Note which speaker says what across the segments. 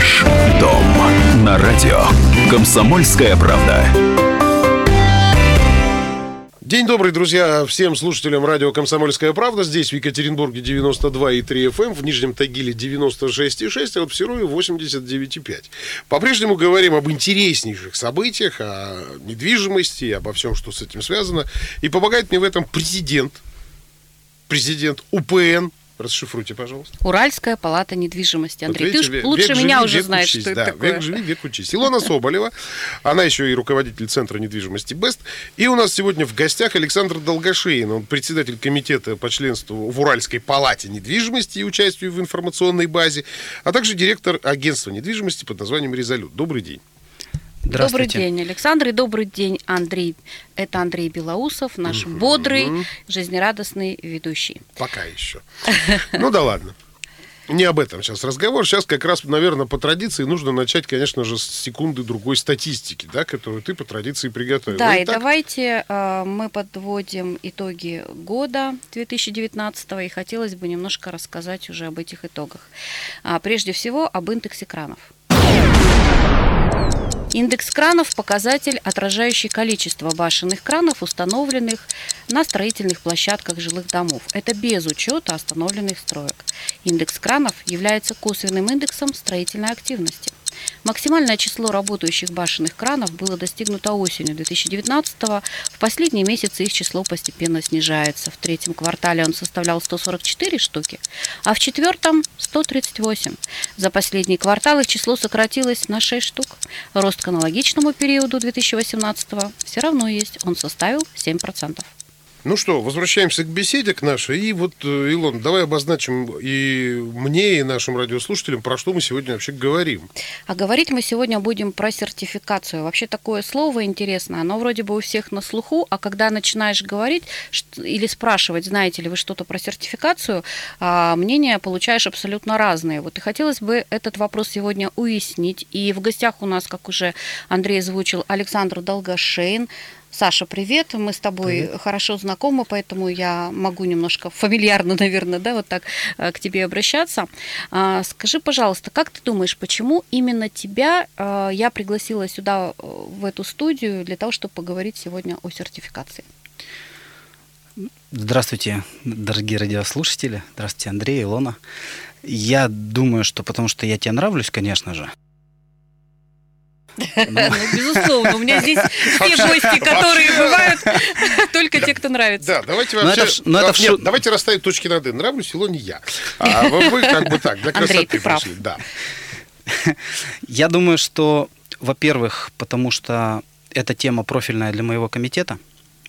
Speaker 1: Ваш дом на радио. Комсомольская правда.
Speaker 2: День добрый, друзья, всем слушателям радио «Комсомольская правда». Здесь в Екатеринбурге 92,3 FM, эм, в Нижнем Тагиле 96,6, а вот в Серове 89,5. По-прежнему говорим об интереснейших событиях, о недвижимости, обо всем, что с этим связано. И помогает мне в этом президент, президент УПН Расшифруйте, пожалуйста.
Speaker 3: Уральская палата недвижимости. Андрей, вот видите, ты уж лучше век меня живи, уже знаешь,
Speaker 2: учись,
Speaker 3: что
Speaker 2: да,
Speaker 3: это такое.
Speaker 2: Век живи, век учись. Илона Соболева, она еще и руководитель Центра недвижимости БЕСТ. И у нас сегодня в гостях Александр Долгошеин, он председатель комитета по членству в Уральской палате недвижимости и участию в информационной базе, а также директор агентства недвижимости под названием «Резолют». Добрый день.
Speaker 3: Добрый день, Александр, и добрый день, Андрей. Это Андрей Белоусов, наш угу. бодрый, жизнерадостный ведущий.
Speaker 2: Пока еще. Ну да ладно. Не об этом сейчас разговор. Сейчас как раз, наверное, по традиции нужно начать, конечно же, с секунды другой статистики, да, которую ты по традиции приготовил.
Speaker 3: Да, Итак... и давайте э, мы подводим итоги года 2019 и хотелось бы немножко рассказать уже об этих итогах. А, прежде всего, об индексе кранов. Индекс кранов – показатель, отражающий количество башенных кранов, установленных на строительных площадках жилых домов. Это без учета остановленных строек. Индекс кранов является косвенным индексом строительной активности. Максимальное число работающих башенных кранов было достигнуто осенью 2019 -го. В последние месяцы их число постепенно снижается. В третьем квартале он составлял 144 штуки, а в четвертом – 138. За последний квартал их число сократилось на 6 штук. Рост к аналогичному периоду 2018 все равно есть. Он составил 7%.
Speaker 2: Ну что, возвращаемся к беседе к нашей. И вот, э, Илон, давай обозначим и мне, и нашим радиослушателям, про что мы сегодня вообще говорим.
Speaker 3: А говорить мы сегодня будем про сертификацию. Вообще такое слово интересное, оно вроде бы у всех на слуху, а когда начинаешь говорить или спрашивать, знаете ли вы что-то про сертификацию, а, мнения получаешь абсолютно разные. Вот и хотелось бы этот вопрос сегодня уяснить. И в гостях у нас, как уже Андрей озвучил, Александр Долгошейн, Саша, привет. Мы с тобой привет. хорошо знакомы, поэтому я могу немножко фамильярно, наверное, да, вот так э, к тебе обращаться. А, скажи, пожалуйста, как ты думаешь, почему именно тебя э, я пригласила сюда, э, в эту студию, для того, чтобы поговорить сегодня о сертификации?
Speaker 4: Здравствуйте, дорогие радиослушатели. Здравствуйте, Андрей, Илона. Я думаю, что потому что я тебе нравлюсь, конечно же.
Speaker 3: Ну, безусловно, у меня здесь все гости, которые бывают, только те, кто нравится.
Speaker 2: Да, давайте вообще... Нет, давайте расставить точки над «и». Нравлюсь Илоне я. А вы как бы так, для красоты пришли. Да.
Speaker 4: Я думаю, что, во-первых, потому что эта тема профильная для моего комитета,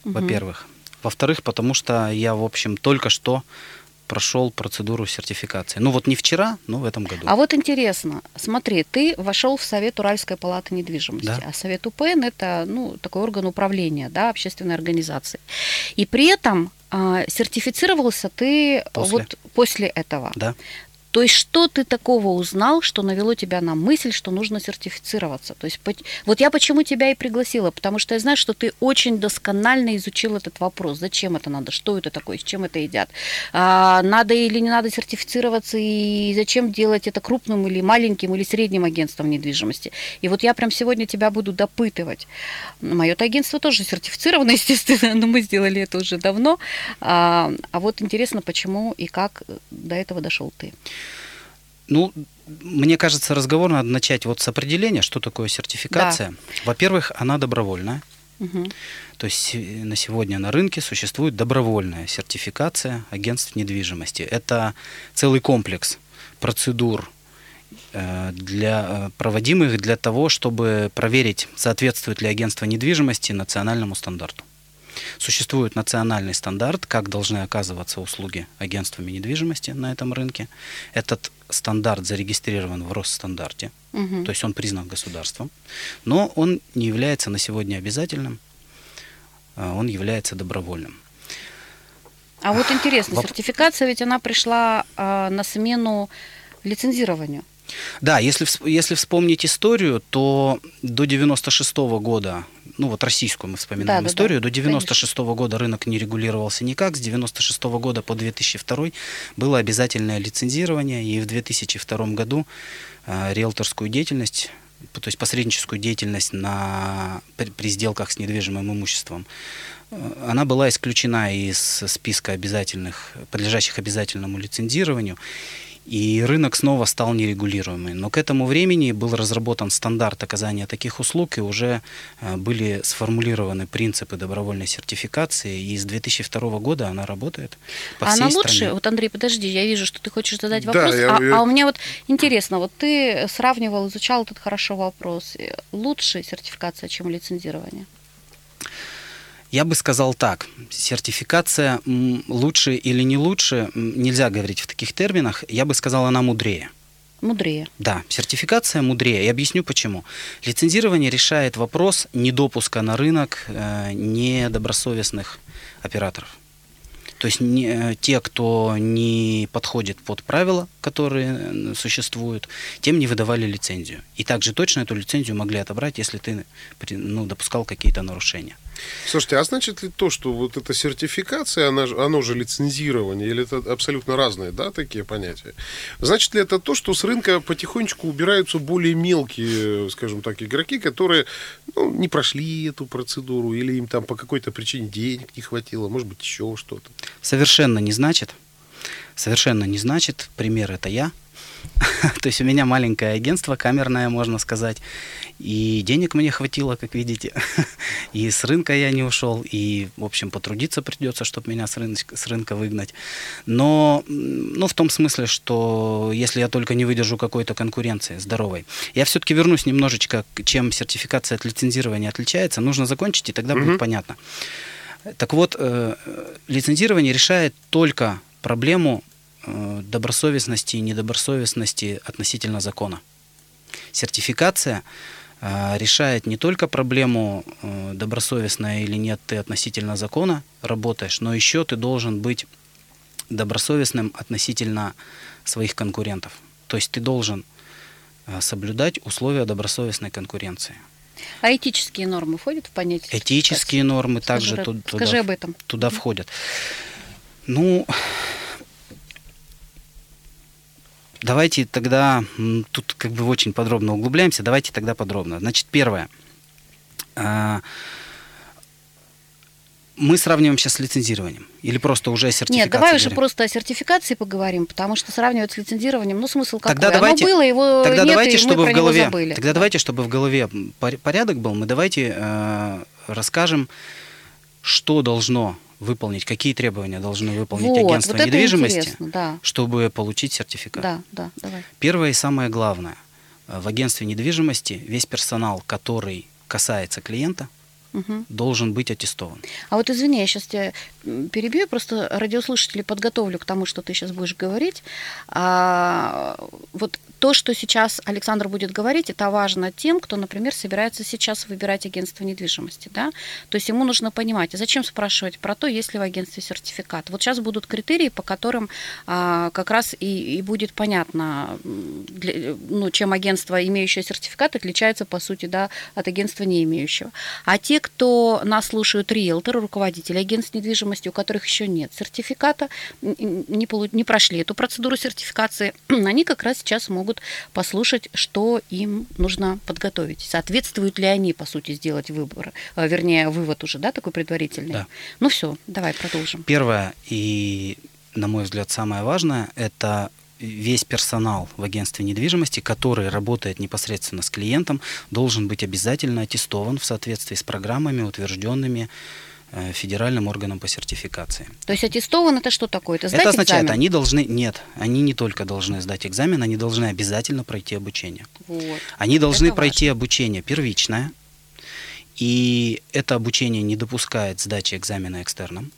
Speaker 4: во-первых. Во-вторых, потому что я, в общем, только что прошел процедуру сертификации. Ну вот не вчера, но в этом году.
Speaker 3: А вот интересно, смотри, ты вошел в Совет Уральской палаты недвижимости, да. а Совет УПН это ну, такой орган управления да, общественной организации. И при этом а, сертифицировался ты после. вот после этого.
Speaker 4: Да.
Speaker 3: То есть что ты такого узнал, что навело тебя на мысль, что нужно сертифицироваться? То есть вот я почему тебя и пригласила, потому что я знаю, что ты очень досконально изучил этот вопрос. Зачем это надо? Что это такое? С чем это едят? А, надо или не надо сертифицироваться? И зачем делать это крупным или маленьким или средним агентством недвижимости? И вот я прям сегодня тебя буду допытывать. Мое агентство тоже сертифицировано, естественно, но мы сделали это уже давно. А, а вот интересно, почему и как до этого дошел ты?
Speaker 4: Ну, мне кажется, разговор надо начать вот с определения, что такое сертификация. Да. Во-первых, она добровольная. Угу. То есть на сегодня на рынке существует добровольная сертификация агентств недвижимости. Это целый комплекс процедур, э, для, э, проводимых для того, чтобы проверить, соответствует ли агентство недвижимости национальному стандарту. Существует национальный стандарт, как должны оказываться услуги агентствами недвижимости на этом рынке. Этот стандарт зарегистрирован в Росстандарте, угу. то есть он признан государством, но он не является на сегодня обязательным, а он является добровольным.
Speaker 3: А вот интересно, Воп... сертификация ведь она пришла э, на смену лицензированию.
Speaker 4: Да, если, если вспомнить историю, то до 96 года, ну вот российскую мы вспоминаем
Speaker 3: Да, да,
Speaker 4: историю,
Speaker 3: да,
Speaker 4: до 96 года рынок не регулировался никак, с 96 года по 2002 было обязательное лицензирование, и в 2002 году э, риэлторскую деятельность, то есть посредническую деятельность на, при, при сделках с недвижимым имуществом, э, она была исключена из списка обязательных, подлежащих обязательному лицензированию, и рынок снова стал нерегулируемый. Но к этому времени был разработан стандарт оказания таких услуг, и уже э, были сформулированы принципы добровольной сертификации, и с 2002 года она работает по
Speaker 3: А
Speaker 4: всей
Speaker 3: она лучше,
Speaker 4: стране.
Speaker 3: вот Андрей, подожди, я вижу, что ты хочешь задать
Speaker 2: Да,
Speaker 3: вопрос,
Speaker 2: я-
Speaker 3: а,
Speaker 2: я-
Speaker 3: а у меня вот интересно, вот ты сравнивал, изучал этот хорошо вопрос, лучше сертификация, чем лицензирование?
Speaker 4: Я бы сказал так, сертификация лучше или не лучше, нельзя говорить в таких терминах, я бы сказал, она мудрее.
Speaker 3: Мудрее.
Speaker 4: Да, сертификация мудрее. И объясню почему. Лицензирование решает вопрос недопуска на рынок э, недобросовестных операторов. То есть не, э, те, кто не подходит под правила, которые э, существуют, тем не выдавали лицензию. И также точно эту лицензию могли отобрать, если ты ну, допускал какие-то нарушения.
Speaker 2: Слушайте, а значит ли то, что вот эта сертификация, она, оно же лицензирование, или это абсолютно разные, да, такие понятия? Значит ли это то, что с рынка потихонечку убираются более мелкие, скажем так, игроки, которые ну, не прошли эту процедуру, или им там по какой-то причине денег не хватило, может быть, еще что-то?
Speaker 4: Совершенно не значит. Совершенно не значит. Пример это я. То есть у меня маленькое агентство, камерное, можно сказать. И денег мне хватило, как видите. И с рынка я не ушел. И, в общем, потрудиться придется, чтобы меня с рынка, с рынка выгнать. Но, ну, в том смысле, что если я только не выдержу какой-то конкуренции здоровой. Я все-таки вернусь немножечко, чем сертификация от лицензирования отличается. Нужно закончить, и тогда
Speaker 2: Мгм.
Speaker 4: будет понятно. Так вот, э, лицензирование решает только проблему э, добросовестности и недобросовестности относительно закона. Сертификация э, решает не только проблему добросовестная или нет ты относительно закона работаешь, но еще ты должен быть добросовестным относительно своих конкурентов. То есть ты должен соблюдать условия добросовестной конкуренции.
Speaker 3: А этические нормы входят в понятие?
Speaker 4: Этические нормы
Speaker 3: Скажи,
Speaker 4: также
Speaker 3: Рад,
Speaker 4: ту-
Speaker 3: скажи
Speaker 4: туда,
Speaker 3: об этом.
Speaker 4: туда входят. Ну, давайте тогда, тут как бы очень подробно углубляемся, давайте тогда подробно. Значит, первое. Мы сравниваем сейчас с лицензированием. Или просто уже о сертификации
Speaker 3: Нет, давай уже
Speaker 4: говорим?
Speaker 3: просто о сертификации поговорим, потому что сравнивать с лицензированием, ну смысл какой?
Speaker 4: Тогда
Speaker 3: Оно
Speaker 4: давайте,
Speaker 3: было, его
Speaker 4: тогда
Speaker 3: нет,
Speaker 4: давайте,
Speaker 3: и
Speaker 4: чтобы
Speaker 3: мы
Speaker 4: в голове,
Speaker 3: забыли.
Speaker 4: тогда давайте, чтобы в голове пор- порядок был, мы давайте э, расскажем, что должно выполнить, какие требования должны выполнить
Speaker 3: вот,
Speaker 4: агентство
Speaker 3: вот
Speaker 4: недвижимости,
Speaker 3: да.
Speaker 4: чтобы получить сертификат.
Speaker 3: Да, да, давай.
Speaker 4: Первое и самое главное. э, В агентстве недвижимости весь персонал, который касается клиента,
Speaker 3: Мгм.
Speaker 4: должен быть аттестован.
Speaker 3: А вот извини, я сейчас тебя перебью, просто радиослушателей подготовлю к тому, что ты сейчас будешь говорить. А, вот то, что сейчас Александр будет говорить, это важно тем, кто, например, собирается сейчас выбирать агентство недвижимости. Да? То есть ему нужно понимать, а зачем спрашивать про то, есть ли в агентстве сертификат. Вот сейчас будут критерии, по которым а, как раз и, и будет понятно, для- ну, чем агентство, имеющее сертификат, отличается, по сути, да, от агентства, не имеющего. А те, кто нас слушают, риэлторы, руководители агентств недвижимости, у которых еще нет сертификата, не, не прошли эту процедуру сертификации, они как раз сейчас могут послушать, что им нужно подготовить. Соответствуют ли они, по сути, сделать выбор, э, вернее, вывод уже, да, такой предварительный?
Speaker 4: Да.
Speaker 3: Ну все, давай продолжим.
Speaker 4: Первое и, на мой взгляд, самое важное – это весь персонал в агентстве недвижимости, который работает непосредственно с клиентом, должен быть обязательно аттестован в соответствии с программами, утвержденными федеральным органом по сертификации.
Speaker 3: То есть аттестован это что такое? Это, сдать
Speaker 4: Это означает,
Speaker 3: экзамен?
Speaker 4: они должны, нет, они не только должны сдать экзамен, они должны обязательно пройти обучение.
Speaker 3: Вот.
Speaker 4: Они должны
Speaker 3: Это
Speaker 4: пройти обучение первичное, и это обучение не допускает сдачи экзамена экстерном.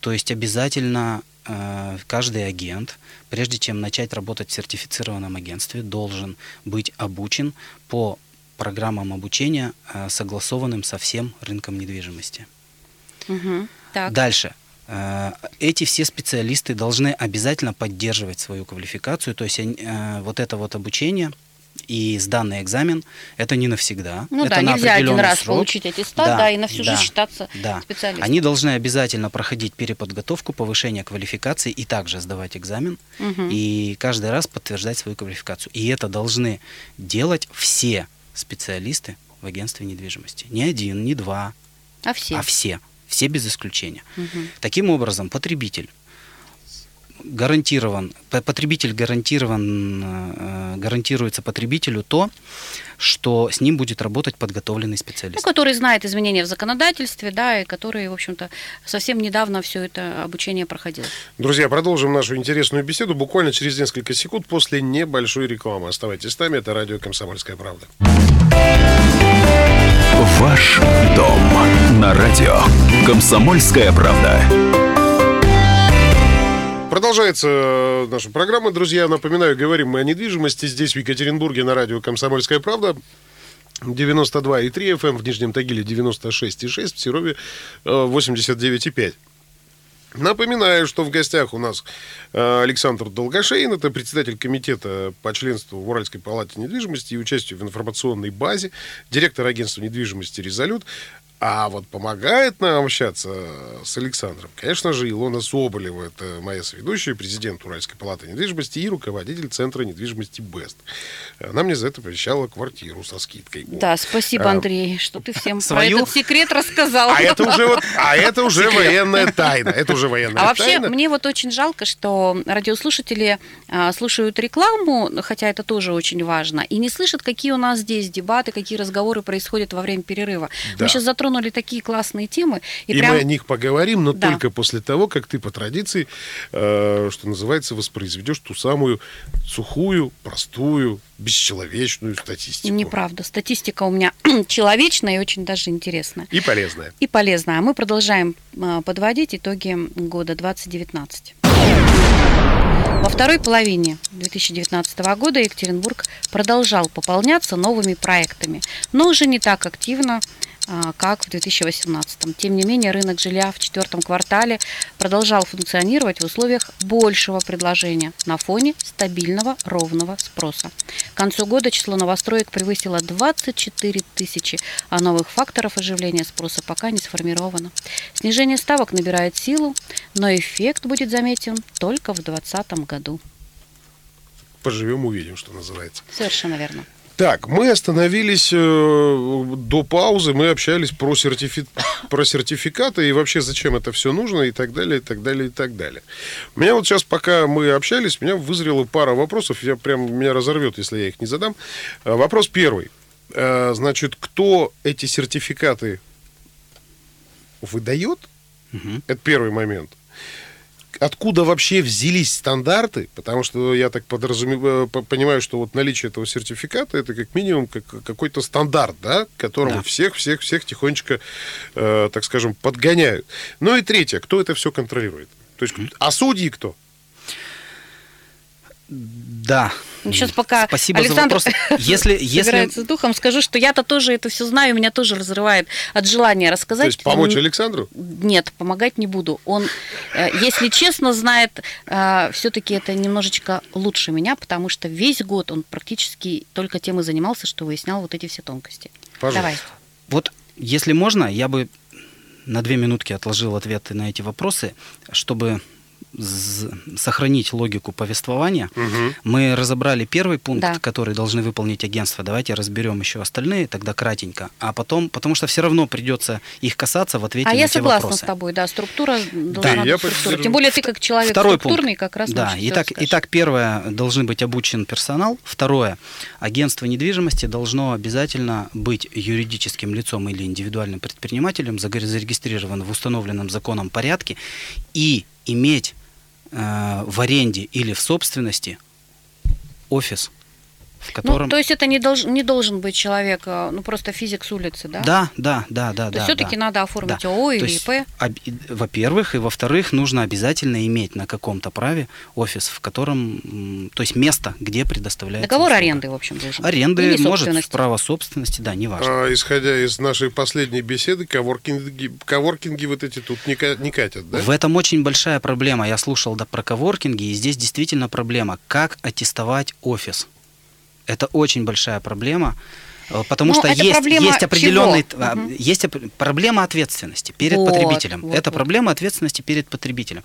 Speaker 4: То есть обязательно э, каждый агент, прежде чем начать работать в сертифицированном агентстве, должен быть обучен по программам обучения, э, согласованным со всем рынком недвижимости.
Speaker 3: Так.
Speaker 4: Дальше. Э, эти все специалисты должны обязательно поддерживать свою квалификацию, то есть э, вот это вот обучение и сданный экзамен это не навсегда.
Speaker 3: Ну
Speaker 4: это
Speaker 3: да,
Speaker 4: на
Speaker 3: нельзя один раз
Speaker 4: срок.
Speaker 3: получить аттестат, да, да, и на всю
Speaker 4: да,
Speaker 3: жизнь считаться
Speaker 4: да.
Speaker 3: специалистом.
Speaker 4: Они должны обязательно проходить переподготовку, повышение квалификации и также сдавать экзамен
Speaker 3: Угу.
Speaker 4: и каждый раз подтверждать свою квалификацию. И это должны делать все специалисты в агентстве недвижимости. Не один, не два,
Speaker 3: А все.
Speaker 4: а все. Все без исключения.
Speaker 3: Мгм.
Speaker 4: Таким образом, потребитель гарантирован, потребитель гарантирован, э, гарантируется потребителю то, что с ним будет работать подготовленный
Speaker 3: Ну,
Speaker 4: специалист.
Speaker 3: который знает изменения в законодательстве, да, и который, в общем-то, совсем недавно все это обучение проходил.
Speaker 2: Друзья, продолжим нашу интересную беседу буквально через несколько секунд после небольшой рекламы. Оставайтесь с нами, это радио «Комсомольская правда».
Speaker 1: Ваш дом на радио. Комсомольская правда.
Speaker 2: Продолжается э, наша программа, друзья. Напоминаю, говорим мы о недвижимости здесь, в Екатеринбурге, на радио «Комсомольская правда». 92,3 FM, эм, в Нижнем Тагиле 96,6, в Серове э, 89,5. Напоминаю, что в гостях у нас э, Александр Долгошейн, это председатель комитета по членству в Уральской палате недвижимости и участию в информационной базе, директор агентства недвижимости «Резолют». А вот помогает нам общаться с Александром, конечно же, Илона Соболева. Это моя соведущая, президент Уральской палаты недвижимости и руководитель Центра недвижимости «Бест». Она мне за это пообещала квартиру со скидкой.
Speaker 3: Да, спасибо,
Speaker 2: А,
Speaker 3: Андрей, что ты всем
Speaker 4: Свою?
Speaker 3: про этот секрет рассказал.
Speaker 2: А это уже вот, а это уже военная тайна. Это уже военная
Speaker 3: А вообще,
Speaker 2: тайна.
Speaker 3: мне вот очень жалко, что радиослушатели а, слушают рекламу, хотя это тоже очень важно, и не слышат, какие у нас здесь дебаты, какие разговоры происходят во время перерыва.
Speaker 2: Да.
Speaker 3: Мы сейчас затронули такие классные темы. И,
Speaker 2: И,
Speaker 3: прям...
Speaker 2: мы о них поговорим, но
Speaker 3: Да.
Speaker 2: только после того, как ты по традиции, э, что называется, воспроизведешь ту самую сухую, простую, бесчеловечную статистику.
Speaker 3: Неправда. Статистика у меня человечная и очень даже интересная.
Speaker 2: И полезная.
Speaker 3: И полезная. А мы продолжаем а, подводить итоги года 2019. Во второй половине 2019 года Екатеринбург продолжал пополняться новыми проектами, но уже не так активно, как в 2018. Тем не менее, рынок жилья в четвертом квартале продолжал функционировать в условиях большего предложения на фоне стабильного ровного спроса. К концу года число новостроек превысило 24 тысячи, а новых факторов оживления спроса пока не сформировано. Снижение ставок набирает силу, но эффект будет заметен только в 2020 году.
Speaker 2: Поживем, увидим, что называется.
Speaker 3: Совершенно верно.
Speaker 2: Так, мы остановились э, до паузы, мы общались про, сертифи... про сертификаты и вообще зачем это все нужно и так далее, и так далее, и так далее. У меня вот сейчас, пока мы общались, у меня вызрела пара вопросов, я прям меня разорвет, если я их не задам. Э, Вопрос первый. Э, Значит, кто эти сертификаты выдает?
Speaker 4: Мгм.
Speaker 2: Это первый момент. Откуда вообще взялись стандарты? Потому что я так подразумеваю, по- понимаю, что вот наличие этого сертификата это как минимум как, какой-то стандарт, да, к которому
Speaker 4: Да.
Speaker 2: всех, всех, всех тихонечко, э, так скажем, подгоняют. Ну и третье, кто это все контролирует? То есть, а судьи кто?
Speaker 4: Да.
Speaker 3: Ну, Сейчас пока
Speaker 4: Спасибо
Speaker 3: Александр
Speaker 4: за вопрос. Если, если,
Speaker 3: собирается с духом, скажу, что я-то тоже это все знаю, меня тоже разрывает от желания
Speaker 2: То
Speaker 3: рассказать.
Speaker 2: есть помочь Александру?
Speaker 3: Нет, помогать не буду. Он, э, если честно, знает все-таки это немножечко лучше меня, потому что весь год он практически только тем и занимался, что выяснял вот эти все тонкости.
Speaker 2: Пожалуйста.
Speaker 3: Давай.
Speaker 4: Вот, если можно, я бы на две минутки отложил ответы на эти вопросы, чтобы сохранить логику повествования.
Speaker 2: Мгм.
Speaker 4: Мы разобрали первый пункт,
Speaker 3: Да.
Speaker 4: который должны выполнить агентства. Давайте разберем еще остальные, тогда кратенько. А потом, потому что все равно придется их касаться в ответе
Speaker 3: А
Speaker 4: на
Speaker 3: я согласна
Speaker 4: вопросы.
Speaker 3: с тобой, да, структура должна
Speaker 2: я
Speaker 3: быть структура.
Speaker 2: поддерживаю.
Speaker 3: Тем более ты как человек
Speaker 4: Второй
Speaker 3: структурный,
Speaker 4: пункт.
Speaker 3: как раз
Speaker 4: Да, итак, итак, первое, должен быть обучен персонал. Второе, агентство недвижимости должно обязательно быть юридическим лицом или индивидуальным предпринимателем, зарегистрирован в установленном законом порядке и иметь в аренде или в собственности офис в котором...
Speaker 3: Ну, то есть это не, долж, не должен быть человек, э, ну просто физик с улицы, да?
Speaker 4: Да, да, да, да.
Speaker 3: То
Speaker 4: да,
Speaker 3: все-таки
Speaker 4: да.
Speaker 3: надо оформить
Speaker 4: Да.
Speaker 3: ООО
Speaker 4: То
Speaker 3: или
Speaker 4: есть,
Speaker 3: ИП.
Speaker 4: об- во-первых, и во-вторых, нужно обязательно иметь на каком-то праве офис, в котором, то есть место, где предоставляется
Speaker 3: Договор
Speaker 4: услуга.
Speaker 3: аренды, в общем, должен.
Speaker 4: Аренды,
Speaker 3: Или
Speaker 4: может, право собственности, да, неважно.
Speaker 2: А, исходя из нашей последней беседы, коворкинги, коворкинги вот эти тут не, ка- не катят, да?
Speaker 4: В этом очень большая проблема. Я слушал да, про коворкинги, и здесь действительно проблема. Как аттестовать офис? Это очень большая проблема. Э, Потому
Speaker 3: Ну,
Speaker 4: что
Speaker 3: это
Speaker 4: есть, есть определенный,
Speaker 3: чего?
Speaker 4: а, есть проблема ответственности перед
Speaker 3: Вот,
Speaker 4: потребителем.
Speaker 3: вот,
Speaker 4: это
Speaker 3: вот.
Speaker 4: проблема ответственности перед потребителем.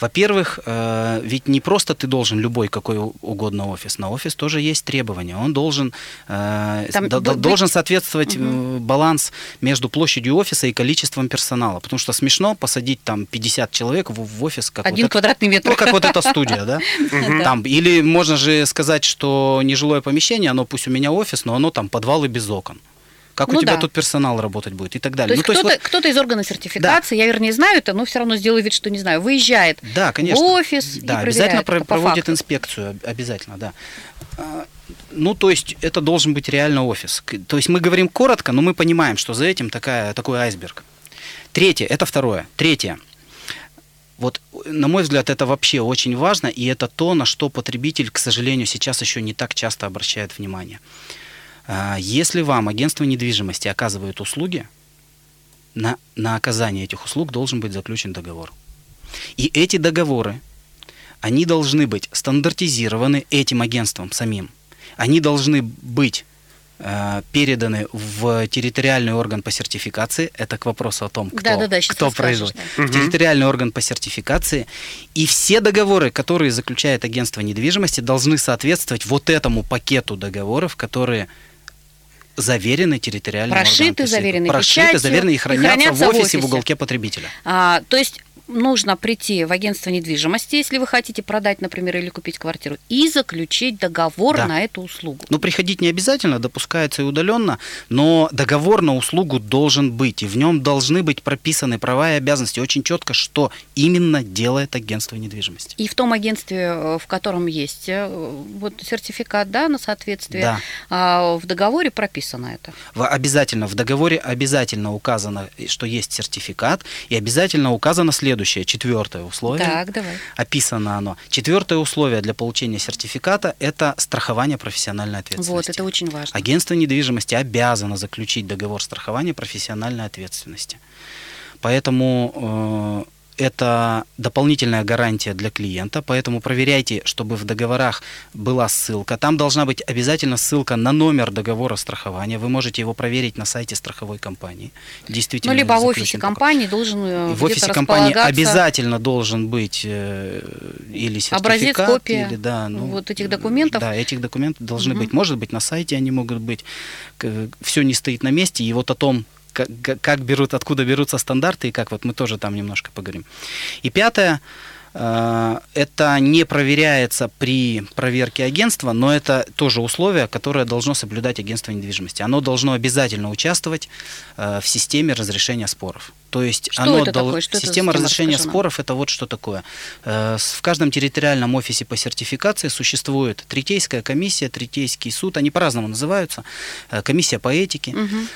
Speaker 4: Во-первых, э, ведь не просто ты должен любой какой угодно офис. На офис тоже есть требования. Он должен, э,
Speaker 3: Там
Speaker 4: до- должен соответствовать э, баланс между площадью офиса и количеством персонала. Потому что смешно посадить там 50 человек в, в офис, как
Speaker 3: Один
Speaker 4: вот это-
Speaker 3: квадратный метр.
Speaker 4: ну, как вот эта студия, да? Там, или можно же сказать, что нежилое помещение, оно пусть у меня офис, но оно там подвалы без окон. Как
Speaker 3: Ну
Speaker 4: у тебя
Speaker 3: да.
Speaker 4: тут персонал работать будет и так
Speaker 3: То
Speaker 4: далее.
Speaker 3: есть
Speaker 4: ну, то есть
Speaker 3: кто-то,
Speaker 4: вот-
Speaker 3: кто-то из органа сертификации, я вернее знаю это, но все равно сделаю вид, что не знаю, выезжает
Speaker 4: да, конечно.
Speaker 3: в офис и
Speaker 4: Да, обязательно
Speaker 3: проверяет
Speaker 4: про- проводит
Speaker 3: факту.
Speaker 4: инспекцию, об- обязательно, да. А, Ну, то есть это должен быть реально офис. То есть мы говорим коротко, но мы понимаем, что за этим такая, такой айсберг. Третье, это второе. Третье. Вот, на мой взгляд, это вообще очень важно, и это то, на что потребитель, к сожалению, сейчас еще не так часто обращает внимание. А, Если вам агентство недвижимости оказывает услуги, на, на оказание этих услуг должен быть заключен договор. И эти договоры, они должны быть стандартизированы этим агентством самим. Они должны быть э, переданы в территориальный орган по сертификации. Это к вопросу о том, кто,
Speaker 3: Да-да-да, щас
Speaker 4: кто
Speaker 3: расскажешь,
Speaker 4: производит.
Speaker 3: да.
Speaker 4: В территориальный орган по сертификации. И все договоры, которые заключает агентство недвижимости, должны соответствовать вот этому пакету договоров, которые заверены территориальным
Speaker 3: Прошиты,
Speaker 4: органом.
Speaker 3: заверены
Speaker 4: Прошиты,
Speaker 3: печатью
Speaker 4: заверены и
Speaker 3: и
Speaker 4: хранятся,
Speaker 3: хранятся
Speaker 4: в
Speaker 3: в
Speaker 4: офисе в
Speaker 3: офисе.
Speaker 4: уголке потребителя.
Speaker 3: А, то есть нужно прийти в агентство недвижимости, если вы хотите продать, например, или купить квартиру, и заключить договор
Speaker 4: Да.
Speaker 3: на эту услугу.
Speaker 4: Ну, приходить не обязательно, допускается и удаленно, но договор на услугу должен быть, и в нем должны быть прописаны права и обязанности очень четко, что именно делает агентство недвижимости.
Speaker 3: И в том агентстве, э, в котором есть э, вот сертификат да, на соответствие,
Speaker 4: Да.
Speaker 3: а, в договоре прописано это.
Speaker 4: В- обязательно, в договоре обязательно указано, что есть сертификат, и обязательно указано следующее, четвертое условие.
Speaker 3: Так, давай.
Speaker 4: Описано оно. Четвертое условие для получения сертификата – это страхование профессиональной ответственности.
Speaker 3: Вот, это очень важно.
Speaker 4: Агентство недвижимости обязано заключить договор страхования профессиональной ответственности. Поэтому э, это дополнительная гарантия для клиента, поэтому проверяйте, чтобы в договорах была ссылка. Там должна быть обязательно ссылка на номер договора страхования. Вы можете его проверить на сайте страховой компании. Действительно,
Speaker 3: Ну, либо в офисе
Speaker 4: такой.
Speaker 3: компании должен э,
Speaker 4: В офисе компании обязательно должен быть э, или сертификат,
Speaker 3: Образец, копия
Speaker 4: или, да, ну,
Speaker 3: вот этих документов.
Speaker 4: Да, этих документов должны
Speaker 3: Мгм.
Speaker 4: быть. Может быть, на сайте они могут быть. Все не стоит на месте. И вот о том, как, как- берут, откуда берутся стандарты и как, вот мы тоже там немножко поговорим. И пятое, э, это не проверяется при проверке агентства, но это тоже условие, которое должно соблюдать агентство недвижимости. Оно должно обязательно участвовать э, в системе разрешения споров. То есть
Speaker 3: Что
Speaker 4: оно
Speaker 3: это
Speaker 4: дол-
Speaker 3: такое? Что это
Speaker 4: система
Speaker 3: система?
Speaker 4: разрешения
Speaker 3: Расскажи нам.
Speaker 4: споров это вот что такое. Э, В каждом территориальном офисе по сертификации существует третейская комиссия, третейский суд, они по-разному называются, комиссия по этике,
Speaker 3: Мгм.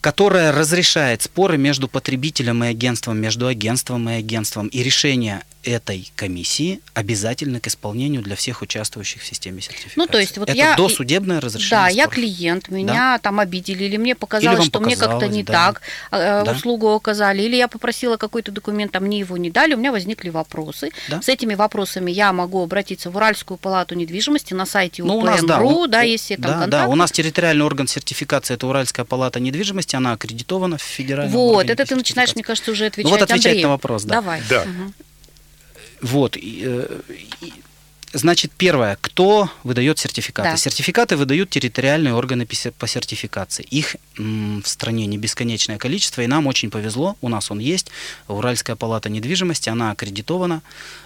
Speaker 4: Которая разрешает споры между потребителем и агентством, между агентством и агентством. И решение этой комиссии обязательно к исполнению для всех участвующих в системе сертификации.
Speaker 3: Ну, то есть вот
Speaker 4: это
Speaker 3: я-
Speaker 4: досудебное разрешение
Speaker 3: Да, я
Speaker 4: споров.
Speaker 3: клиент, меня там обидели, или мне
Speaker 4: Или
Speaker 3: показалось,
Speaker 4: вам
Speaker 3: что мне как-то
Speaker 4: показалось,
Speaker 3: не
Speaker 4: да.
Speaker 3: так э,
Speaker 4: Да.
Speaker 3: услугу оказали, или я попросила какой-то документ, а мне его не дали, у меня возникли вопросы.
Speaker 4: Да.
Speaker 3: С этими вопросами я могу обратиться в Уральскую палату недвижимости на сайте
Speaker 4: Ну, у нас, да, у-
Speaker 3: да, все там
Speaker 4: да,
Speaker 3: контакты.
Speaker 4: да, у нас территориальный орган сертификации это Уральская палата недвижимости, она аккредитована в федеральном
Speaker 3: Вот, это ты начинаешь, мне кажется, уже отвечать
Speaker 4: Ну вот отвечать
Speaker 3: Андрею.
Speaker 4: на вопрос, да.
Speaker 3: Давай.
Speaker 2: Да.
Speaker 3: Мгм.
Speaker 4: Вот. и, э, и, Значит, первое, кто выдает сертификаты?
Speaker 3: Да.
Speaker 4: Сертификаты выдают территориальные органы по се- по сертификации. Их м, в стране не бесконечное количество, и нам очень повезло, у нас он есть, Уральская палата недвижимости, она аккредитована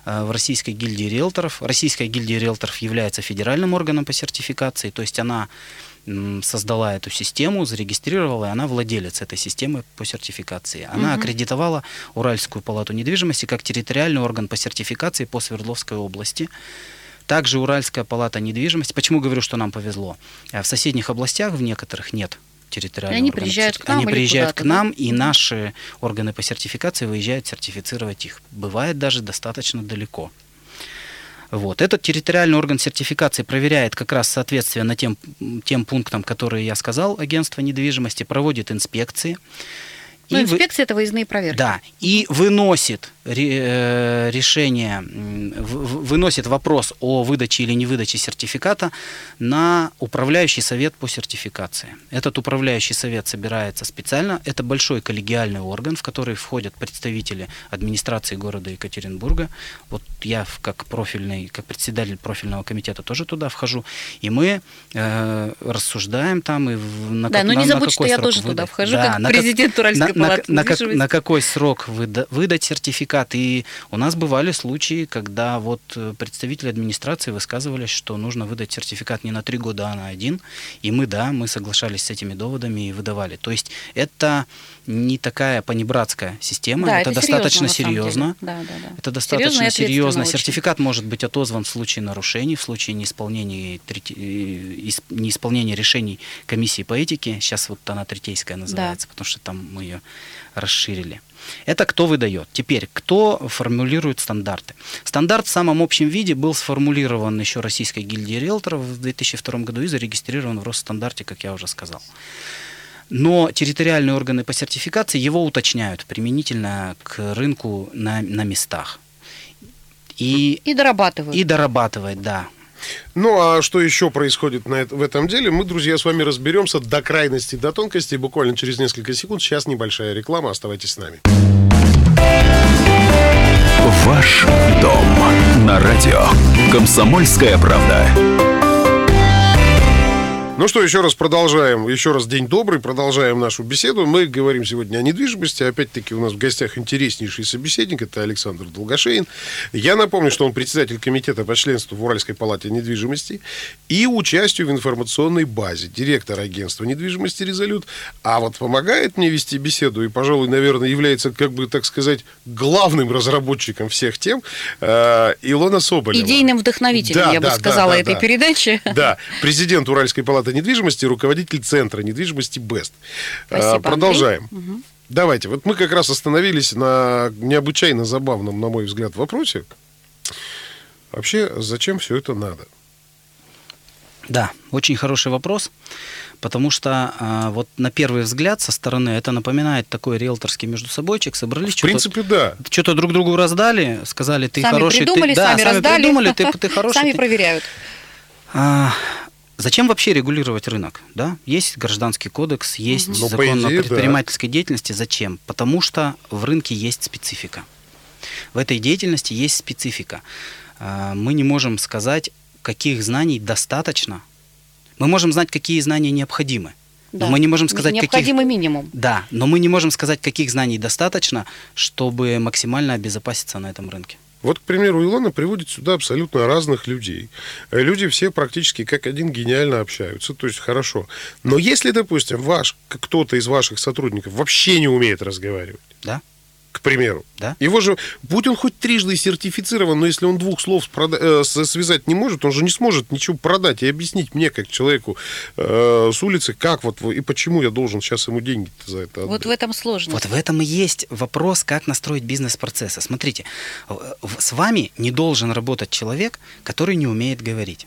Speaker 4: э, в Российской гильдии риэлторов. Российская гильдия риэлторов является федеральным органом по сертификации, то есть она создала эту систему, зарегистрировала, и она владелец этой системы по сертификации. Она
Speaker 3: Мгм.
Speaker 4: аккредитовала Уральскую палату недвижимости как территориальный орган по сертификации по Свердловской области. Также Уральская палата недвижимости. Почему говорю, что нам повезло? Э, В соседних областях в некоторых нет территориального
Speaker 3: Они
Speaker 4: органа
Speaker 3: приезжают к нам
Speaker 4: Они приезжают к
Speaker 3: куда-то, да?
Speaker 4: нам, и наши органы по сертификации выезжают сертифицировать их. Бывает даже достаточно далеко. Вот. Этот территориальный орган сертификации проверяет как раз соответствие на тем, тем пунктам, которые я сказал, агентство недвижимости, проводит инспекции.
Speaker 3: Ну,
Speaker 4: и вы-
Speaker 3: инспекция это выездные проверки.
Speaker 4: да, и выносит э, решение, выносит вопрос о выдаче или невыдаче сертификата на управляющий совет по сертификации. Этот управляющий совет собирается специально. Это большой коллегиальный орган, в который входят представители администрации города Екатеринбурга. Вот я как профильный, как председатель профильного комитета тоже туда вхожу. И мы э, рассуждаем там и на,
Speaker 3: Да,
Speaker 4: как-
Speaker 3: но
Speaker 4: на-
Speaker 3: не
Speaker 4: на
Speaker 3: забудь,
Speaker 4: какой
Speaker 3: что я тоже туда
Speaker 4: выдать.
Speaker 3: вхожу,
Speaker 4: Да,
Speaker 3: как
Speaker 4: на как-
Speaker 3: президент Уральской
Speaker 4: на- на на, как- на какой срок выда- выдать сертификат. И у нас бывали случаи, когда вот э, представители администрации высказывались, что нужно выдать сертификат не на три года, а на один. И мы, да, мы соглашались с этими доводами и выдавали. То есть это не такая понебратская система,
Speaker 3: Да,
Speaker 4: это,
Speaker 3: это
Speaker 4: достаточно
Speaker 3: серьезно,
Speaker 4: серьезно.
Speaker 3: Да, да, да.
Speaker 4: Это достаточно
Speaker 3: Серьезно
Speaker 4: серьезно.
Speaker 3: ответственно очень.
Speaker 4: Сертификат может быть отозван в случае нарушений, в случае неисполнения, э, ис- неисполнения решений комиссии по этике. Сейчас вот она третейская называется, потому что там мы ее расширили. Это кто выдает. Теперь, кто формулирует стандарты? Стандарт в самом общем виде был сформулирован еще Российской гильдией риэлторов в 2002 году и зарегистрирован в Росстандарте, как я уже сказал. Но территориальные органы по сертификации его уточняют применительно к рынку на, на местах. И,
Speaker 3: И дорабатывают.
Speaker 4: и дорабатывать, да.
Speaker 2: Ну, а что еще происходит на это- в этом деле, мы, друзья, с вами разберемся до крайности, до тонкости, буквально через несколько секунд. Сейчас небольшая реклама, оставайтесь с нами.
Speaker 1: Ваш дом на радио. Комсомольская правда.
Speaker 2: Ну что, еще раз продолжаем, еще раз день добрый, продолжаем нашу беседу. Мы говорим сегодня о недвижимости. Опять-таки у нас в гостях интереснейший собеседник, это Александр Долгошеин. Я напомню, что он председатель комитета по членству в Уральской палате недвижимости и участию в информационной базе, директор агентства недвижимости «Резолют». А вот помогает мне вести беседу и, пожалуй, наверное, является, как бы, так сказать, главным разработчиком всех тем э, Илона Соболева.
Speaker 3: Идейным вдохновителем,
Speaker 2: Да,
Speaker 3: я бы
Speaker 2: да, да,
Speaker 3: сказала,
Speaker 2: да,
Speaker 3: этой
Speaker 2: да.
Speaker 3: передачи.
Speaker 2: Да, президент Уральской палаты недвижимости, руководитель Центра недвижимости БЕСТ.
Speaker 3: Спасибо,
Speaker 2: А, Продолжаем. Давайте, вот мы как раз остановились на необычайно забавном, на мой взгляд, вопросе. Вообще, зачем все это надо?
Speaker 4: Да, очень хороший вопрос, потому что а, вот на первый взгляд со стороны это напоминает такой риэлторский между собойчик, собрались,
Speaker 2: В принципе, да.
Speaker 4: что-то друг другу раздали, сказали, ты
Speaker 3: сами
Speaker 4: хороший,
Speaker 3: придумали,
Speaker 4: ты, да,
Speaker 3: сами раздали.
Speaker 4: придумали, ты, ты хороший.
Speaker 3: Сами
Speaker 4: ты-
Speaker 3: проверяют.
Speaker 4: А, зачем вообще регулировать рынок? Да? Есть гражданский кодекс, есть
Speaker 2: Ну,
Speaker 4: закон
Speaker 2: идее,
Speaker 4: о
Speaker 2: да.
Speaker 4: предпринимательской деятельности. Зачем? Потому что в рынке есть специфика. В этой деятельности есть специфика. А, Мы не можем сказать, каких знаний достаточно. Мы можем знать, какие знания необходимы. Но
Speaker 3: Да.
Speaker 4: мы не можем сказать, каких...
Speaker 3: Необходимый минимум.
Speaker 4: Да, но мы не можем сказать, каких знаний достаточно, чтобы максимально обезопаситься на этом рынке.
Speaker 2: Вот, к примеру, Илона приводит сюда абсолютно разных людей. Э, Люди все практически как один гениально общаются, то есть хорошо. Но если, допустим, ваш, кто-то из ваших сотрудников вообще не умеет разговаривать,
Speaker 4: Да?
Speaker 2: К примеру,
Speaker 4: Да?
Speaker 2: его же, будь он хоть трижды сертифицирован, но если он двух слов спрода- э, связать не может, он же не сможет ничего продать и объяснить мне, как человеку э, с улицы, как вот и почему я должен сейчас ему деньги за это отдать.
Speaker 3: Вот в этом сложность.
Speaker 4: Вот в этом и есть вопрос, как настроить бизнес-процессы. Смотрите, с вами не должен работать человек, который не умеет говорить.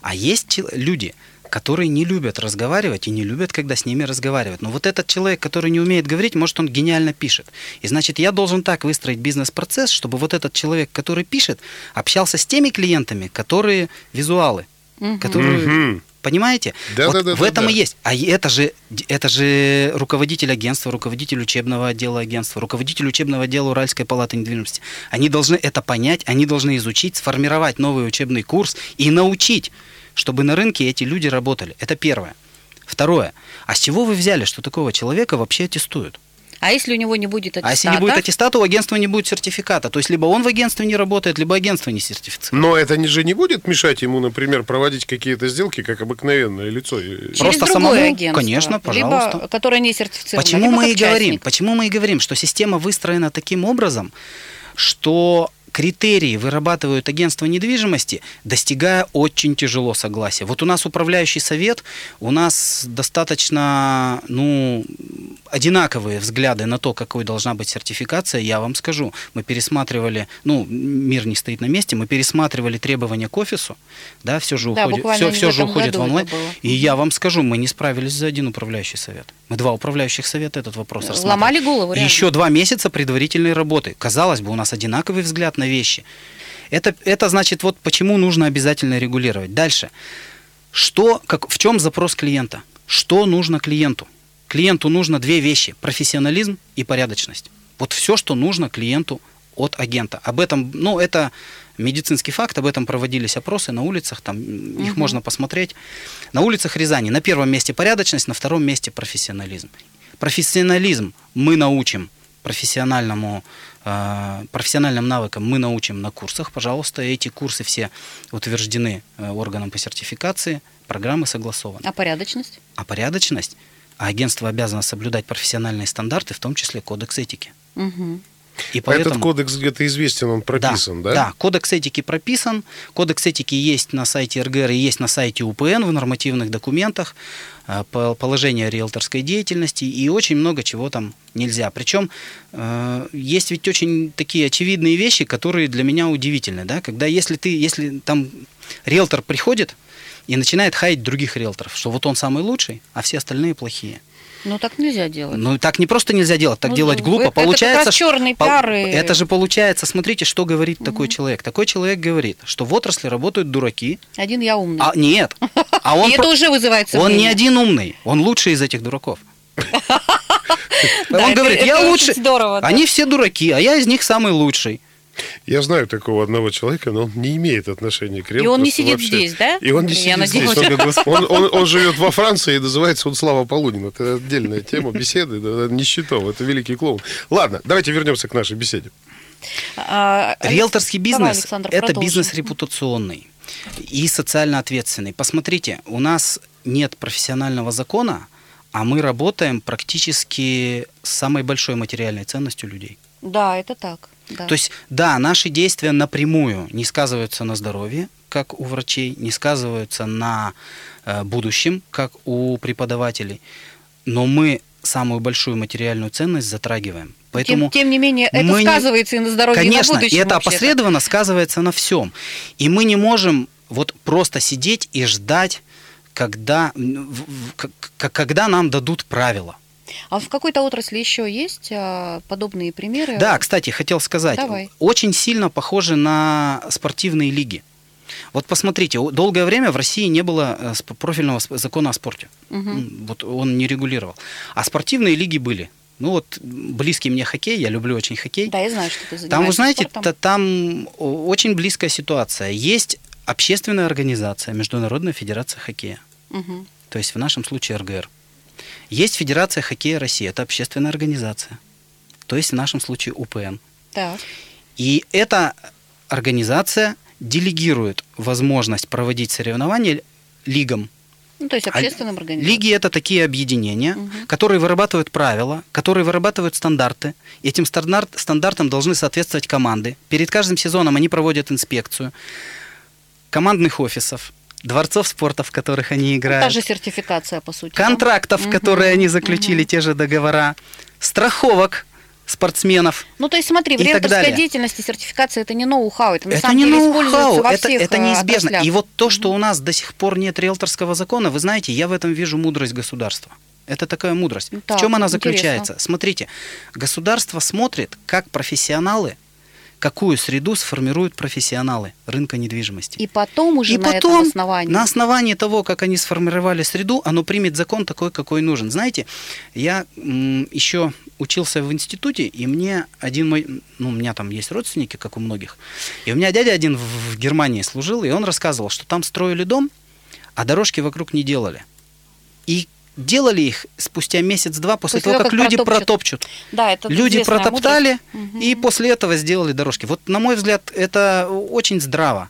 Speaker 4: А есть люди, которые не любят разговаривать и не любят, когда с ними разговаривают. Но вот этот человек, который не умеет говорить, может, он гениально пишет. И значит, я должен так выстроить бизнес-процесс, чтобы вот этот человек, который пишет, общался с теми клиентами, которые визуалы,
Speaker 3: Мгм.
Speaker 4: которые...
Speaker 2: Мгм.
Speaker 4: Понимаете?
Speaker 2: Да,
Speaker 4: вот
Speaker 2: да, да,
Speaker 4: в
Speaker 2: да,
Speaker 4: этом
Speaker 2: да.
Speaker 4: и есть. А это же, это же руководитель агентства, руководитель учебного отдела агентства, руководитель учебного отдела Уральской палаты недвижимости. Они должны это понять, они должны изучить, сформировать новый учебный курс и научить, чтобы на рынке эти люди работали. Это первое. Второе. А с чего вы взяли, что такого человека вообще аттестуют?
Speaker 3: А если у него не будет аттестата?
Speaker 4: А если не будет аттестата, у агентства не будет сертификата. То есть либо он в агентстве не работает, либо агентство не сертифицирует.
Speaker 2: Но это не же не будет мешать ему, например, проводить какие-то сделки, как обыкновенное лицо.
Speaker 3: Через
Speaker 4: Просто
Speaker 3: другое
Speaker 4: самому?
Speaker 3: агентство,
Speaker 4: Конечно, пожалуйста.
Speaker 3: Либо, которое не сертифицировано,
Speaker 4: Почему
Speaker 3: либо
Speaker 4: мы и говорим? Почему мы и говорим, что система выстроена таким образом, что критерии вырабатывают агентства недвижимости, достигая очень тяжело согласия. Вот у нас управляющий совет, у нас достаточно, ну, одинаковые взгляды на то, какой должна быть сертификация, я вам скажу. Мы пересматривали, ну, мир не стоит на месте, мы пересматривали требования к офису, да, все же
Speaker 3: Да,
Speaker 4: уходит, все, все же уходит в онлайн. И я вам скажу, мы не справились за один управляющий совет. Мы два управляющих совета этот вопрос рассматривали.
Speaker 3: Ломали голову, реально.
Speaker 4: еще два месяца предварительной работы. Казалось бы, у нас одинаковый взгляд на вещи. Это, это значит, вот почему нужно обязательно регулировать. Дальше. Что, как, в чем запрос клиента? Что нужно клиенту? Клиенту нужно две вещи. Профессионализм и порядочность. Вот все, что нужно клиенту от агента. Об этом, ну, это медицинский факт, об этом проводились опросы на улицах, там м, их можно посмотреть. На улицах Рязани на первом месте порядочность, на втором месте профессионализм. Профессионализм мы научим профессиональному, э, профессиональным навыкам мы научим на курсах, пожалуйста. Эти курсы все утверждены э, органом по сертификации, программы согласованы.
Speaker 3: А порядочность?
Speaker 4: А порядочность, а агентство обязано соблюдать профессиональные стандарты, в том числе кодекс этики.
Speaker 3: Мгм.
Speaker 4: И
Speaker 2: А Этот кодекс где-то известен, он прописан, да?
Speaker 4: Да, кодекс этики прописан. Кодекс этики есть на сайте РГР и есть на сайте УПН в нормативных документах, э, по- положение риэлторской деятельности и очень много чего там нельзя. Причем э, есть ведь очень такие очевидные вещи, которые для меня удивительны. Да? Когда если ты, если там риэлтор приходит и начинает хаять других риэлторов, что вот он самый лучший, а все остальные плохие.
Speaker 3: Ну, так нельзя делать.
Speaker 4: Ну, так не просто нельзя делать, так
Speaker 3: Ну,
Speaker 4: делать
Speaker 3: это-
Speaker 4: глупо.
Speaker 3: это
Speaker 4: получается,
Speaker 3: чёрный
Speaker 4: пол-
Speaker 3: пиар и-
Speaker 4: Это же получается, смотрите, что говорит такой человек. Такой человек говорит, что в отрасли работают дураки.
Speaker 3: Один я умный.
Speaker 4: А нет. А он,
Speaker 3: И это уже вызывает
Speaker 4: он не один умный, он лучший из этих дураков. Он
Speaker 3: это-
Speaker 4: говорит,
Speaker 3: это
Speaker 4: я лучше. Они все дураки, а я из них самый лучший.
Speaker 2: Я знаю такого одного человека, но он не имеет отношения к
Speaker 3: И он не сидит
Speaker 2: вообще.
Speaker 3: здесь, да?
Speaker 2: И он не
Speaker 3: Я
Speaker 2: сидит здесь.
Speaker 3: надеюсь.
Speaker 2: Он, он- он- он живет во Франции и называется он Слава Полунин. Это отдельная тема беседы, да, не счетов, это великий клоун. Ладно, давайте вернемся к нашей беседе.
Speaker 3: А,
Speaker 4: Риэлторский бизнес это
Speaker 3: продолжим.
Speaker 4: бизнес репутационный и социально ответственный. Посмотрите, у нас нет профессионального закона, а мы работаем практически с самой большой материальной ценностью людей.
Speaker 3: Да, это так. Да.
Speaker 4: То есть, да, наши действия напрямую не сказываются на здоровье, как у врачей, не сказываются на э, будущем, как у преподавателей, но мы самую большую материальную ценность затрагиваем. Поэтому
Speaker 3: тем, тем не менее, это
Speaker 4: мы не-
Speaker 3: сказывается и на здоровье, и
Speaker 4: Конечно,
Speaker 3: на будущем.
Speaker 4: и это опосредованно сказывается на всем. И мы не можем вот просто сидеть и ждать, когда, когда нам дадут правила.
Speaker 3: А в какой-то отрасли еще есть а, подобные примеры?
Speaker 4: Да, кстати, хотел сказать,
Speaker 3: Давай.
Speaker 4: очень сильно похожи на спортивные лиги. Вот посмотрите, долгое время в России не было э, профильного закона о спорте. М, Вот он не регулировал. А спортивные лиги были. Ну вот близкий мне хоккей, я люблю очень хоккей.
Speaker 3: Да, я знаю, что ты занимаешься
Speaker 4: Там, вы знаете,
Speaker 3: спортом.
Speaker 4: та- там очень близкая ситуация. Есть общественная организация, Международная федерация хоккея.
Speaker 3: Мгм.
Speaker 4: То есть в нашем случае РГР. Есть Федерация хоккея России, это общественная организация. То есть в нашем случае УПН.
Speaker 3: Так.
Speaker 4: И эта организация делегирует возможность проводить соревнования лигам.
Speaker 3: Ну, то есть
Speaker 4: А
Speaker 3: общественным организациям.
Speaker 4: Лиги это такие объединения,
Speaker 3: Мгм.
Speaker 4: которые вырабатывают правила, которые вырабатывают стандарты. Этим стандарт, стандартам должны соответствовать команды. Перед каждым сезоном они проводят инспекцию командных офисов, дворцов спорта, в которых они
Speaker 3: Ну,
Speaker 4: играют,
Speaker 3: Та же сертификация, по сути. да?
Speaker 4: контрактов,
Speaker 3: Мгм,
Speaker 4: которые они заключили,
Speaker 3: мгм.
Speaker 4: те же договора, страховок спортсменов.
Speaker 3: Ну, то есть смотри, в риэлторской деятельности сертификация это не ноу-хау, это на
Speaker 4: это
Speaker 3: самом
Speaker 4: не
Speaker 3: деле используется во
Speaker 4: это,
Speaker 3: всех
Speaker 4: это
Speaker 3: э,
Speaker 4: неизбежно.
Speaker 3: отраслях.
Speaker 4: И вот то, что у нас до сих пор нет риэлторского закона, вы знаете, я в этом вижу мудрость государства. Это такая мудрость.
Speaker 3: Так,
Speaker 4: в чем она
Speaker 3: интересно.
Speaker 4: заключается? Смотрите, государство смотрит, как профессионалы, какую среду сформируют профессионалы рынка недвижимости.
Speaker 3: И потом уже
Speaker 4: И
Speaker 3: на
Speaker 4: потом,
Speaker 3: этом основании.
Speaker 4: на основании того, как они сформировали среду, оно примет закон такой, какой нужен. Знаете, я еще учился в институте, и мне один мой, ну, у меня там есть родственники, как у многих, и у меня дядя один в, в Германии служил, и он рассказывал, что там строили дом, а дорожки вокруг не делали. И делали их спустя месяц-два после,
Speaker 3: После
Speaker 4: того,
Speaker 3: того,
Speaker 4: как,
Speaker 3: как
Speaker 4: люди
Speaker 3: протопчут.
Speaker 4: протопчут.
Speaker 3: Да, это
Speaker 4: Люди протоптали,
Speaker 3: мудрость.
Speaker 4: И после этого сделали дорожки. Вот, на мой взгляд, это очень здраво.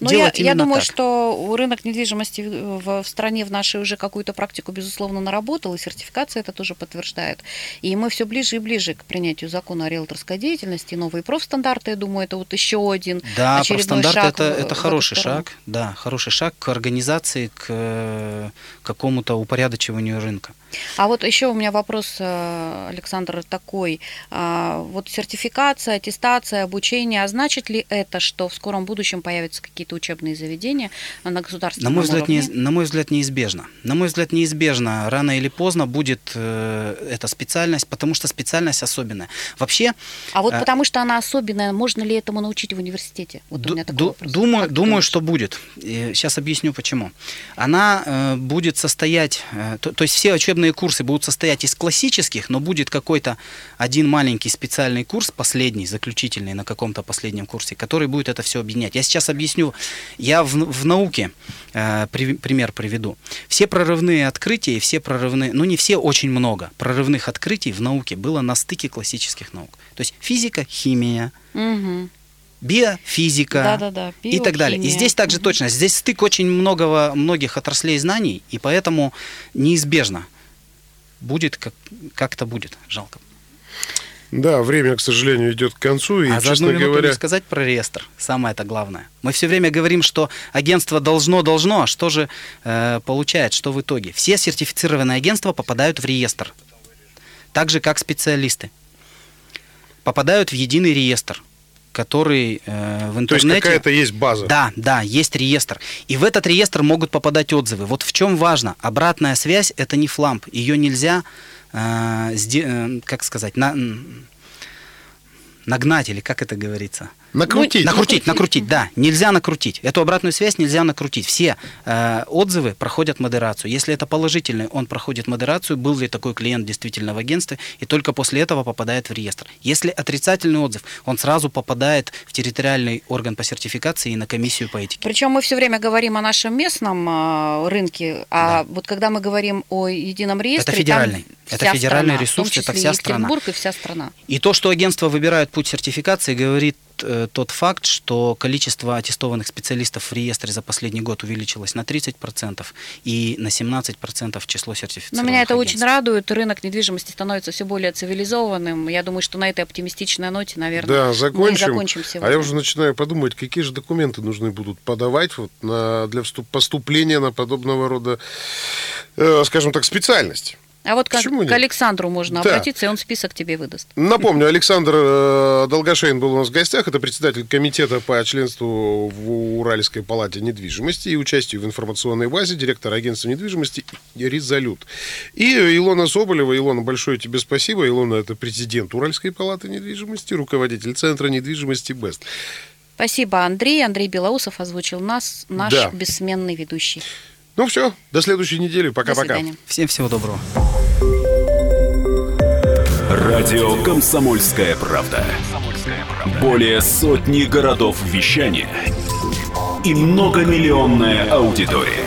Speaker 3: Но
Speaker 4: делать
Speaker 3: я, я думаю,
Speaker 4: так.
Speaker 3: что рынок недвижимости в, в стране в нашей уже какую-то практику, безусловно, наработал, и сертификация это тоже подтверждает. И мы все ближе и ближе к принятию закона о риэлторской деятельности, новые профстандарты, я думаю, это вот еще один
Speaker 4: Да,
Speaker 3: очередной шаг
Speaker 4: это,
Speaker 3: в- в
Speaker 4: это
Speaker 3: эту
Speaker 4: хороший шаг, да, хороший шаг к организации, к э, какому-то упорядочиванию рынка.
Speaker 3: А вот еще у меня вопрос, э, Александр, такой. А, Вот сертификация, аттестация, обучение, а значит ли это, что в скором будущем появятся какие-то учебные заведения на
Speaker 4: На
Speaker 3: государственном
Speaker 4: мой, взгляд,
Speaker 3: уровне?
Speaker 4: неиз- на мой взгляд, неизбежно. На мой взгляд, неизбежно. Рано или поздно будет э, эта специальность, потому что специальность особенная. Вообще,
Speaker 3: А вот
Speaker 4: А-
Speaker 3: потому что она особенная, можно ли этому научить в университете? Вот у
Speaker 4: Ду-
Speaker 3: меня такой
Speaker 4: ду-
Speaker 3: вопрос.
Speaker 4: Думаю,
Speaker 3: Как
Speaker 4: думаю, что будет. Сейчас объясню почему. Она э, будет состоять, э, то, то есть все учебные курсы будут состоять из классических, но будет какой-то один маленький специальный курс, последний, заключительный на каком-то последнем курсе, который будет это все объединять. Я сейчас объясню. Я в, в науке э, при- пример приведу. Все прорывные открытия и все прорывные, ну не все, очень много прорывных открытий в науке было на стыке классических наук. То есть физика, химия,
Speaker 3: Мгм.
Speaker 4: биофизика
Speaker 3: Да-да-да,
Speaker 4: и так далее. И
Speaker 3: биохимия.
Speaker 4: здесь также точно. Здесь стык очень многого, многих отраслей знаний, и поэтому неизбежно будет, как, как-то будет. Жалко.
Speaker 2: Да, время, к сожалению, идет к концу. И,
Speaker 4: а за одну минуту
Speaker 2: говоря,
Speaker 4: сказать про реестр. Самое это главное. Мы все время говорим, что агентство должно, должно, а что же э, получает, что в итоге? Все сертифицированные агентства попадают в реестр. Так же, как специалисты. Попадают в единый реестр, который э, в
Speaker 2: то есть
Speaker 4: интернете...
Speaker 2: какая-то есть база.
Speaker 4: Да, да, есть реестр. И в этот реестр могут попадать отзывы. Вот в чем важно. Обратная связь это не фламп. Ее нельзя, э, сде- э, как сказать, на- нагнать или как это говорится.
Speaker 2: Накрутить.
Speaker 4: Накрутить, накрутить, да. Нельзя накрутить. Эту обратную связь нельзя накрутить. Все э, отзывы проходят модерацию. Если это положительный, он проходит модерацию, был ли такой клиент действительно в агентстве, и только после этого попадает в реестр. Если отрицательный отзыв, он сразу попадает в территориальный орган по сертификации и на комиссию по этике.
Speaker 3: Причем мы все время говорим о нашем местном а, рынке, а вот когда мы говорим о едином реестре, там
Speaker 4: федеральный. Это
Speaker 3: вся
Speaker 4: федеральный
Speaker 3: страна, в том
Speaker 4: ресурс, это
Speaker 3: числе
Speaker 4: вся страна.
Speaker 3: И вся страна.
Speaker 4: И то, что агентства выбирают путь сертификации, говорит э, тот факт, что количество аттестованных специалистов в реестре за последний год увеличилось на 30% и на 17% число
Speaker 3: Но
Speaker 4: сертифицированных
Speaker 3: меня это очень
Speaker 4: агентств.
Speaker 3: радует. Рынок недвижимости становится все более цивилизованным. Я думаю, что на этой оптимистичной ноте, наверное,
Speaker 2: Да,
Speaker 3: мы и
Speaker 2: закончим.
Speaker 3: закончим
Speaker 2: а
Speaker 3: сегодня.
Speaker 2: я уже начинаю подумать, какие же документы нужны будут подавать вот на, для вступ- поступления на подобного рода, э, скажем так, специальность.
Speaker 3: А вот как
Speaker 2: Почему
Speaker 3: к Александру можно
Speaker 2: Да.
Speaker 3: обратиться, и он список тебе выдаст.
Speaker 2: Напомню, Александр э, Долгошейн был у нас в гостях. Это председатель комитета по членству в Уральской палате недвижимости и участию в информационной базе, директор агентства недвижимости «Резолют». И Илона Соболева. Илона, большое тебе спасибо. Илона – это президент Уральской палаты недвижимости, руководитель Центра недвижимости «Бест».
Speaker 3: Спасибо, Андрей. Андрей Белоусов озвучил нас, наш
Speaker 2: Да.
Speaker 3: бессменный ведущий.
Speaker 2: Ну все, до следующей недели.
Speaker 3: До
Speaker 2: Пока-пока.
Speaker 3: свидания.
Speaker 4: Всем всего доброго.
Speaker 1: Радио «Комсомольская правда». Более сотни городов вещания и многомиллионная аудитория.